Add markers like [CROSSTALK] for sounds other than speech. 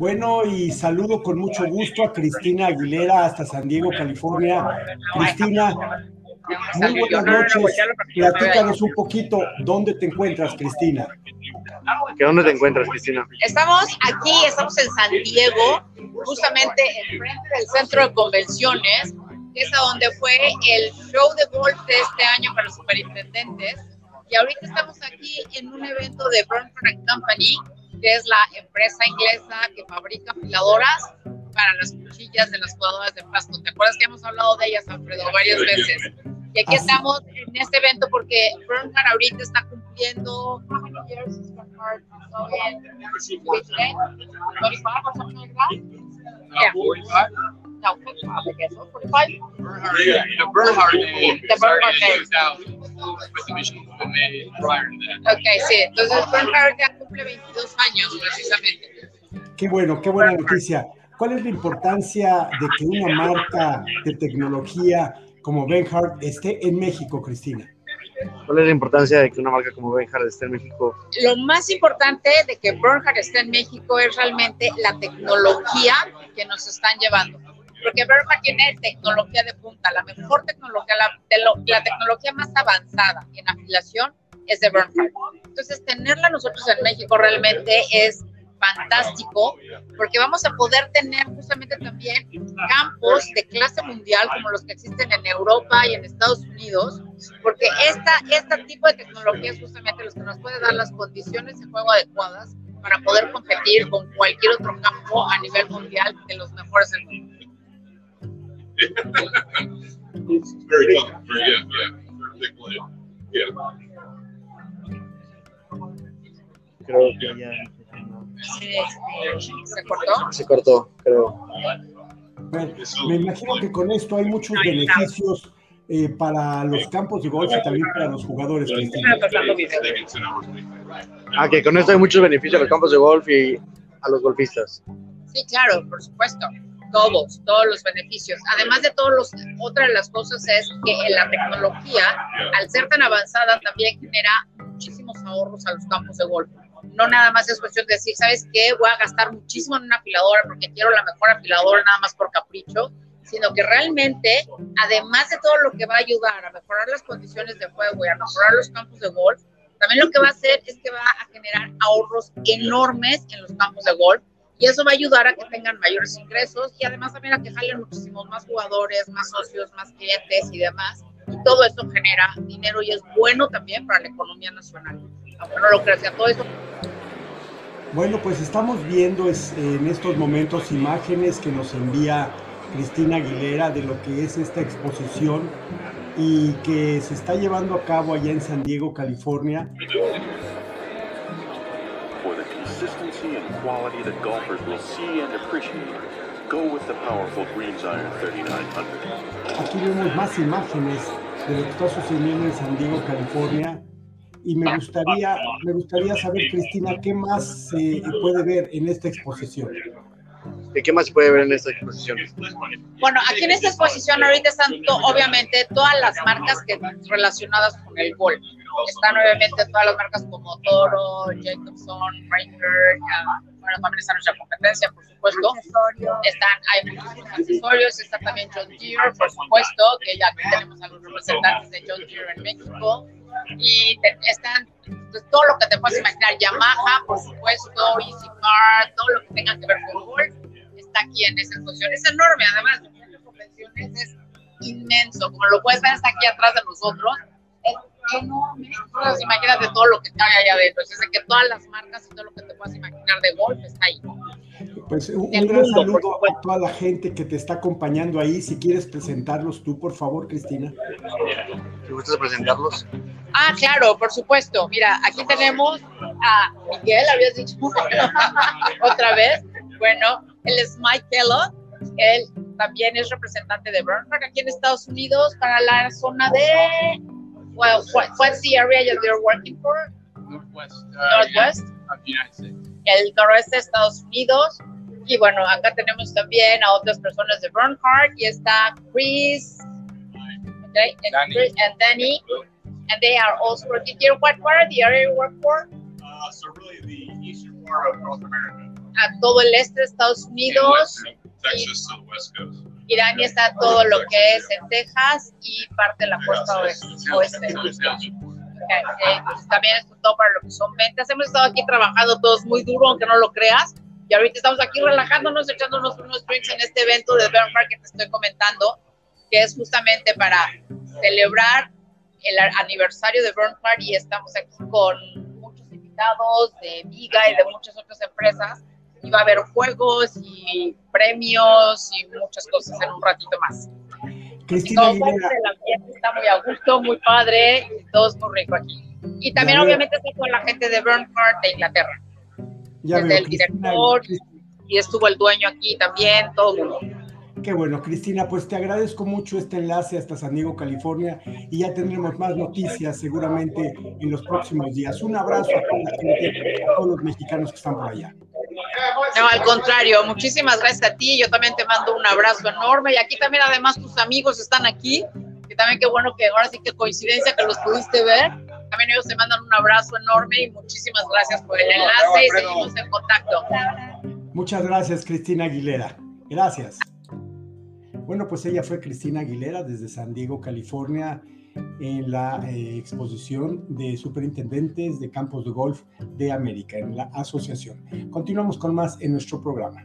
Bueno, y saludo con mucho gusto a Cristina Aguilera hasta San Diego, California. Cristina, muy buenas noches. Platícanos un poquito dónde te encuentras, Cristina. ¿Qué dónde te encuentras, Cristina? Estamos aquí, estamos en San Diego, justamente enfrente del centro de convenciones, que es a donde fue el show de golf de este año para los superintendentes. Y ahorita estamos aquí en un evento de Burnford Company, que es la empresa inglesa que fabrica afiladoras para las cuchillas de las jugadoras de pasto. ¿Te acuerdas que hemos hablado de ellas, Alfredo, varias veces? Y aquí estamos en este evento porque Bernhard ahorita está cumpliendo. How many years is Bernhard? So in 25 or something like that? Yeah. 45? No, 45, I guess. 45? Bernhard, the Bernhard name The Bernhard name. 2000, but the machine was made prior to that. Ok, sí. Entonces Bernhard ya cumple 22 años precisamente. Qué bueno, qué buena noticia. ¿Cuál es la importancia de que una marca de tecnología como Benhard esté en México, Cristina? ¿Cuál es la importancia de que una marca como Benhard esté en México? Lo más importante de que Bernhard esté en México es realmente la tecnología que nos están llevando. Porque Bernhard tiene tecnología de punta, la mejor tecnología, la, de lo- la tecnología más avanzada en afilación es de Bernhard. Entonces, tenerla nosotros en México realmente es fantástico porque vamos a poder tener justamente también campos de clase mundial como los que existen en Europa y en Estados Unidos, porque esta, este tipo de tecnología es justamente los que nos puede dar las condiciones de juego adecuadas para poder competir con cualquier otro campo a nivel mundial de los mejores del mundo. Very good. Very good. Yeah. Yeah. Creo que ya Sí, ¿Se cortó? se cortó, creo. Bueno, me imagino que con esto hay muchos beneficios eh, para los campos de golf y también para los jugadores, Cristina. They get 10 hours a week. Ah, que con esto hay muchos beneficios a los campos de golf y a los golfistas. Sí, claro, por supuesto. Todos, todos los beneficios. Además de todos los, otra de las cosas es que la tecnología, al ser tan avanzada, también genera muchísimos ahorros a los campos de golf. No nada más es cuestión de decir, ¿sabes qué? Voy a gastar muchísimo en una afiladora porque quiero la mejor afiladora nada más por capricho, sino que realmente, además de todo lo que va a ayudar a mejorar las condiciones de juego y a mejorar los campos de golf, también lo que va a hacer es que va a generar ahorros enormes en los campos de golf y eso va a ayudar a que tengan mayores ingresos y además también a que jalen muchísimos más jugadores, más socios, más clientes y demás. Y todo eso genera dinero y es bueno también para la economía nacional. Todo eso Bueno, pues estamos viendo es- en estos momentos imágenes que nos envía Cristina Aguilera de lo que es esta exposición y que se está llevando a cabo allá en San Diego, California. For the consistency and quality that golfers will see and appreciate, go with the powerful Greens Iron 3900. Aquí vemos más imágenes de lo que está sucediendo en San Diego, California. Y me gustaría, me gustaría saber, Cristina, qué más se puede ver en esta exposición. ¿Y qué más se puede ver en esta exposición? Bueno, aquí en esta exposición ahorita están to- obviamente todas las marcas que relacionadas con el golf. Están obviamente todas las marcas como Toro, Jacobson, Ranger, bueno, también está nuestra competencia, por supuesto. Están, hay muchísimos accesorios, está también John Deere, por supuesto, que ya aquí tenemos a los representantes de John Deere en México. Y te- están pues, todo lo que te puedas imaginar, Yamaha, por supuesto, Easy Car, todo lo que tenga que ver con golf, está aquí en esa exposición. Es enorme, además, convenciones es inmenso, como lo puedes ver, está aquí atrás de nosotros. Es enorme. Entonces, imagínate todo lo que cabe allá adentro. Es decir, que todas las marcas y todo lo que te puedas imaginar de golf está ahí. Pues un, gran mundo, saludo a toda la gente que te está acompañando ahí. Si quieres presentarlos tú, por favor, Cristina. ¿Te gusta presentarlos? Ah, claro, por supuesto. Mira, aquí tenemos a Miguel, habías dicho [LAUGHS] otra vez. Bueno, él es Mike Kellogg. Él también es representante de Bernhard aquí en Estados Unidos para la zona de. Well, what, what's the area that you're working for? Northwest. Uh, Northwest. States. el noroeste de Estados Unidos. Y bueno, acá tenemos también a otras personas de Bernhard y está Chris, okay, and, Danny. Chris and Danny, and they are also working here. What, what are the area you work for? Uh, so really the eastern part of North America. a todo el este de Estados Unidos. Texas to the West Coast. Irán está todo lo que es en Texas y parte de la costa oeste. oeste. Eh, pues también es todo para lo que son ventas. Hemos estado aquí trabajando todos muy duro, aunque no lo creas. Y ahorita estamos aquí relajándonos, echándonos unos drinks en este evento de Bernard que te estoy comentando, que es justamente para celebrar el aniversario de Bernard y estamos aquí con muchos invitados de Viga y de muchas otras empresas. Y va a haber juegos y premios y muchas cosas en un ratito más. Cristina Aguilera, el ambiente está muy a gusto, muy padre, y todo es muy rico aquí. Y también Ya obviamente está con la gente de Bernard de Inglaterra, ya desde veo, el Cristina, director y estuvo el dueño aquí también, todo el mundo. Qué bueno, Cristina, pues te agradezco mucho este enlace hasta San Diego, California, y ya tendremos más noticias seguramente en los próximos días. Un abrazo a toda la gente, a todos los mexicanos que están por allá. No, al contrario, muchísimas gracias a ti. Yo también te mando un abrazo enorme. Y aquí también, además, tus amigos están aquí. Que también qué bueno que ahora sí que coincidencia que los pudiste ver. También ellos te mandan un abrazo enorme y muchísimas gracias por el enlace y seguimos en contacto. Muchas gracias, Cristina Aguilera. Gracias. Bueno, pues ella fue Cristina Aguilera desde San Diego, California, en la eh, exposición de superintendentes de campos de golf de América, en la asociación. Continuamos con más en nuestro programa.